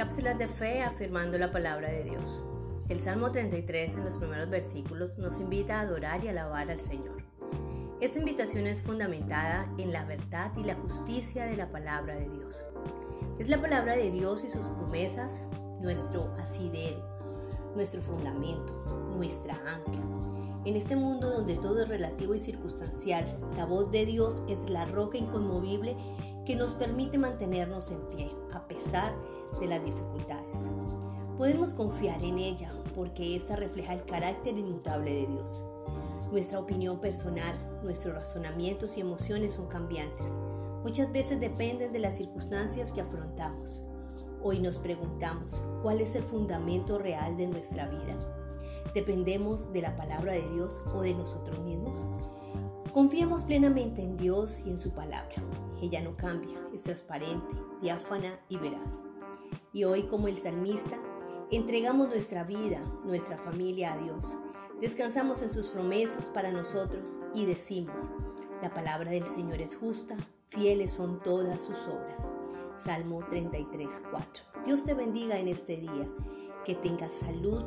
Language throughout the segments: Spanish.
Cápsulas de fe afirmando la palabra de Dios. El Salmo 33 en los primeros versículos nos invita a adorar y alabar al Señor. Esta invitación es fundamentada en la verdad y la justicia de la palabra de Dios. Es la palabra de Dios y sus promesas nuestro asidero, nuestro fundamento, nuestra ancla. En este mundo donde todo es relativo y circunstancial, la voz de Dios es la roca inconmovible que nos permite mantenernos en pie a pesar de las dificultades. Podemos confiar en ella porque esa refleja el carácter inmutable de Dios. Nuestra opinión personal, nuestros razonamientos y emociones son cambiantes. Muchas veces dependen de las circunstancias que afrontamos. Hoy nos preguntamos, ¿cuál es el fundamento real de nuestra vida? ¿Dependemos de la palabra de Dios o de nosotros mismos? Confiemos plenamente en Dios y en su palabra. Ella no cambia, es transparente, diáfana y veraz. Y hoy, como el salmista, entregamos nuestra vida, nuestra familia a Dios. Descansamos en sus promesas para nosotros y decimos, la palabra del Señor es justa, fieles son todas sus obras. Salmo 33, 4. Dios te bendiga en este día, que tengas salud,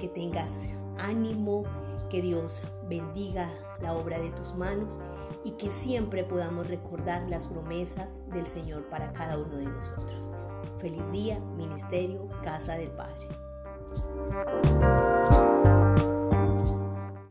que tengas ánimo, que Dios bendiga la obra de tus manos y que siempre podamos recordar las promesas del Señor para cada uno de nosotros. Feliz día, Ministerio, Casa del Padre.